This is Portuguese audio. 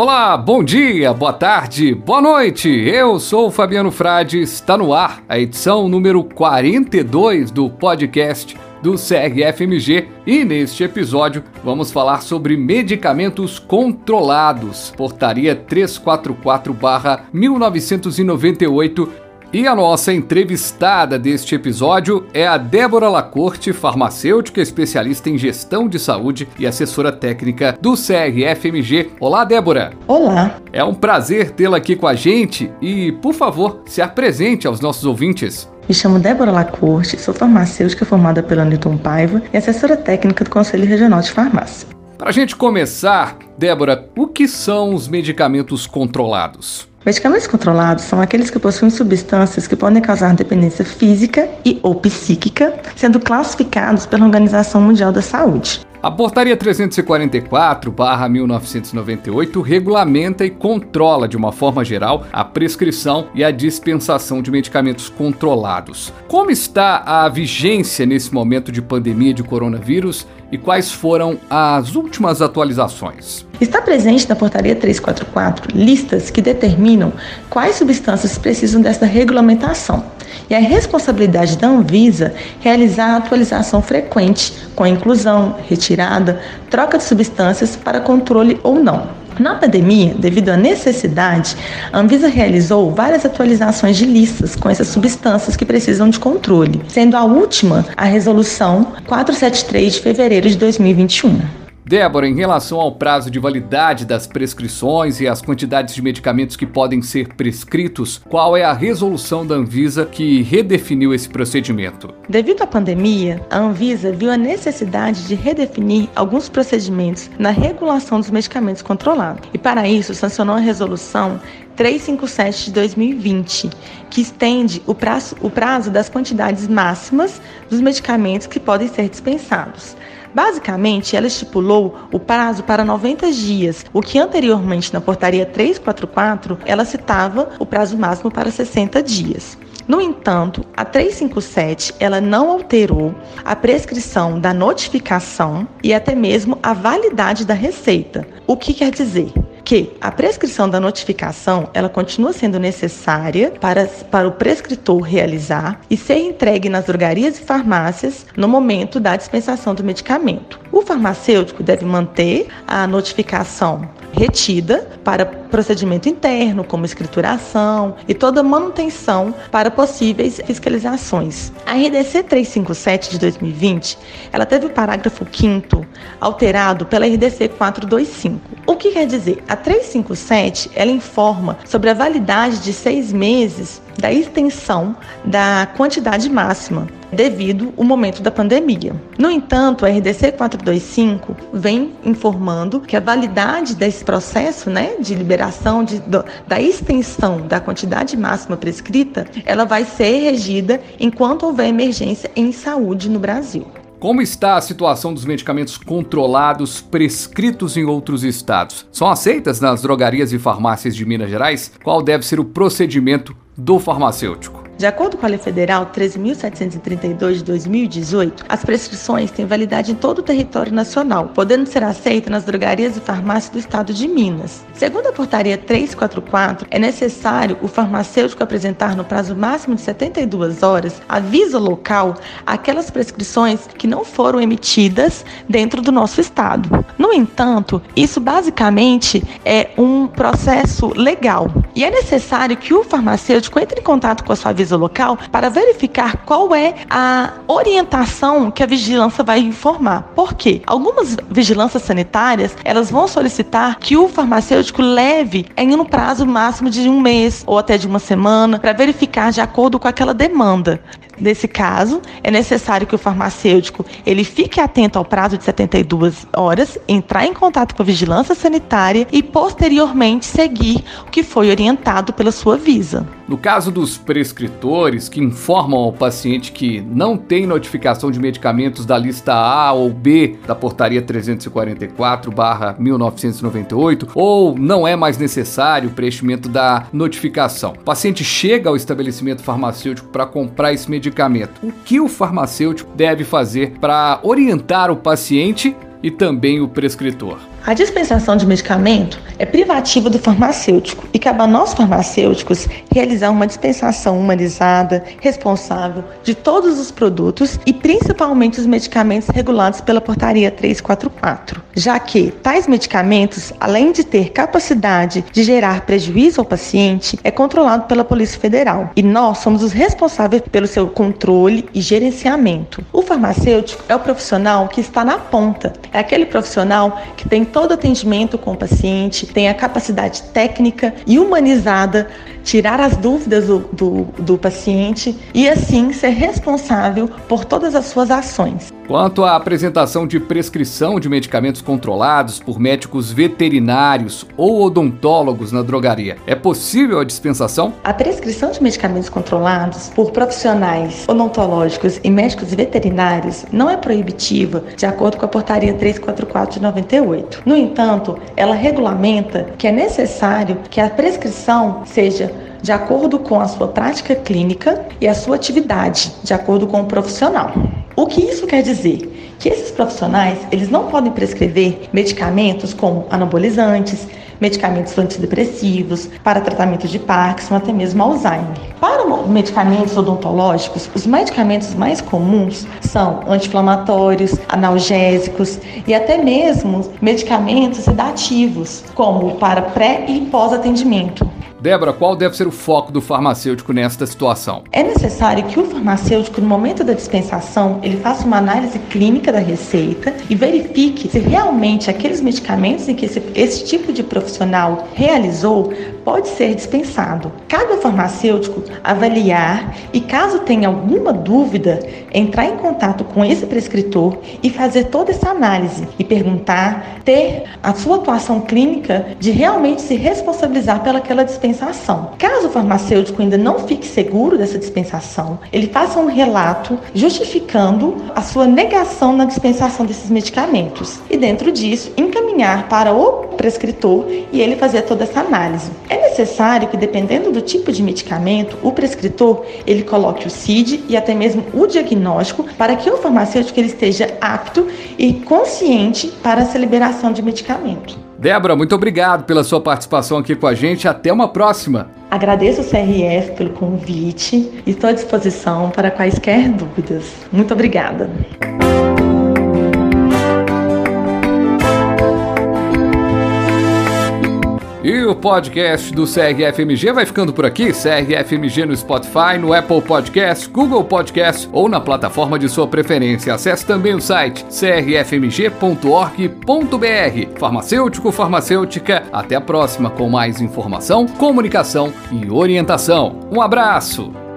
Olá, bom dia, boa tarde, boa noite. Eu sou o Fabiano Frade, está no ar a edição número 42 do podcast do CRFMG e neste episódio vamos falar sobre medicamentos controlados. Portaria 344/1998 e a nossa entrevistada deste episódio é a Débora Lacorte, farmacêutica especialista em gestão de saúde e assessora técnica do CRFMG. Olá, Débora. Olá. É um prazer tê-la aqui com a gente e, por favor, se apresente aos nossos ouvintes. Me chamo Débora Lacorte, sou farmacêutica formada pela Newton Paiva e assessora técnica do Conselho Regional de Farmácia. Para a gente começar, Débora, o que são os medicamentos controlados? Medicamentos controlados são aqueles que possuem substâncias que podem causar dependência física e ou psíquica, sendo classificados pela Organização Mundial da Saúde. A Portaria 344-1998 regulamenta e controla de uma forma geral a prescrição e a dispensação de medicamentos controlados. Como está a vigência nesse momento de pandemia de coronavírus e quais foram as últimas atualizações? Está presente na Portaria 344 listas que determinam quais substâncias precisam dessa regulamentação e a responsabilidade da Anvisa realizar a atualização frequente com inclusão, retirada, troca de substâncias para controle ou não. Na pandemia, devido à necessidade, a Anvisa realizou várias atualizações de listas com essas substâncias que precisam de controle, sendo a última a Resolução 473 de fevereiro de 2021. Débora, em relação ao prazo de validade das prescrições e as quantidades de medicamentos que podem ser prescritos, qual é a resolução da Anvisa que redefiniu esse procedimento? Devido à pandemia, a Anvisa viu a necessidade de redefinir alguns procedimentos na regulação dos medicamentos controlados e, para isso, sancionou a resolução 357 de 2020, que estende o prazo, o prazo das quantidades máximas dos medicamentos que podem ser dispensados. Basicamente, ela estipulou o prazo para 90 dias, o que anteriormente na portaria 344 ela citava o prazo máximo para 60 dias. No entanto, a 357 ela não alterou a prescrição da notificação e até mesmo a validade da receita. O que quer dizer? Que a prescrição da notificação ela continua sendo necessária para, para o prescritor realizar e ser entregue nas drogarias e farmácias no momento da dispensação do medicamento. O farmacêutico deve manter a notificação retida para procedimento interno, como escrituração e toda manutenção para possíveis fiscalizações. A RDC 357 de 2020, ela teve o parágrafo 5 alterado pela RDC 425. O que quer dizer? A 357, ela informa sobre a validade de seis meses da extensão da quantidade máxima devido ao momento da pandemia. No entanto, a RDC 425 vem informando que a validade desse processo né, de liberação de, da extensão da quantidade máxima prescrita, ela vai ser regida enquanto houver emergência em saúde no Brasil. Como está a situação dos medicamentos controlados prescritos em outros estados? São aceitas nas drogarias e farmácias de Minas Gerais? Qual deve ser o procedimento do farmacêutico? De acordo com a Lei Federal 13.732 de 2018, as prescrições têm validade em todo o território nacional, podendo ser aceitas nas drogarias e farmácias do estado de Minas. Segundo a Portaria 344, é necessário o farmacêutico apresentar no prazo máximo de 72 horas aviso local aquelas prescrições que não foram emitidas dentro do nosso estado. No entanto, isso basicamente é um processo legal e é necessário que o farmacêutico entre em contato com a sua local para verificar qual é a orientação que a vigilância vai informar. Por quê? Algumas vigilâncias sanitárias, elas vão solicitar que o farmacêutico leve em um prazo máximo de um mês ou até de uma semana para verificar de acordo com aquela demanda. Nesse caso, é necessário que o farmacêutico ele fique atento ao prazo de 72 horas, entrar em contato com a vigilância sanitária e posteriormente seguir o que foi orientado pela sua visa. No caso dos prescritores que informam ao paciente que não tem notificação de medicamentos da lista A ou B da portaria 344/1998 ou não é mais necessário o preenchimento da notificação. O paciente chega ao estabelecimento farmacêutico para comprar esse medicamento. O que o farmacêutico deve fazer para orientar o paciente e também o prescritor? A dispensação de medicamento é privativa do farmacêutico e cabe a nós farmacêuticos realizar uma dispensação humanizada, responsável de todos os produtos e principalmente os medicamentos regulados pela Portaria 344, já que tais medicamentos, além de ter capacidade de gerar prejuízo ao paciente, é controlado pela Polícia Federal e nós somos os responsáveis pelo seu controle e gerenciamento. O farmacêutico é o profissional que está na ponta, é aquele profissional que tem todo atendimento com o paciente, tem a capacidade técnica e humanizada tirar as dúvidas do, do, do, paciente e, assim, ser responsável por todas as suas ações. Quanto à apresentação de prescrição de medicamentos controlados por médicos veterinários ou odontólogos na drogaria, é possível a dispensação? A prescrição de medicamentos controlados por profissionais odontológicos e médicos veterinários não é proibitiva, de acordo com a Portaria 344 de 98. No entanto, ela regulamenta que é necessário que a prescrição seja de acordo com a sua prática clínica e a sua atividade, de acordo com o profissional. O que isso quer dizer? Que esses profissionais, eles não podem prescrever medicamentos como anabolizantes, medicamentos antidepressivos, para tratamento de Parkinson, até mesmo Alzheimer. Para medicamentos odontológicos, os medicamentos mais comuns são anti-inflamatórios, analgésicos e até mesmo medicamentos sedativos, como para pré e pós-atendimento. Débora, qual deve ser o foco do farmacêutico nesta situação? É necessário que o farmacêutico, no momento da dispensação, ele faça uma análise clínica da receita e verifique se realmente aqueles medicamentos em que esse, esse tipo de profissional realizou pode ser dispensado. Cabe ao farmacêutico avaliar e, caso tenha alguma dúvida, entrar em contato com esse prescritor e fazer toda essa análise e perguntar, ter a sua atuação clínica de realmente se responsabilizar pelaquela dispensação dispensação. Caso o farmacêutico ainda não fique seguro dessa dispensação, ele faça um relato justificando a sua negação na dispensação desses medicamentos e dentro disso encaminhar para o prescritor e ele fazer toda essa análise. É necessário que dependendo do tipo de medicamento, o prescritor ele coloque o CID e até mesmo o diagnóstico para que o farmacêutico ele esteja apto e consciente para essa liberação de medicamento. Débora, muito obrigado pela sua participação aqui com a gente. Até uma próxima. Agradeço o CRF pelo convite e estou à disposição para quaisquer dúvidas. Muito obrigada. Podcast do CRFMG vai ficando por aqui. CRFMG no Spotify, no Apple Podcast, Google Podcast ou na plataforma de sua preferência. Acesse também o site crfmg.org.br. Farmacêutico, farmacêutica. Até a próxima com mais informação, comunicação e orientação. Um abraço!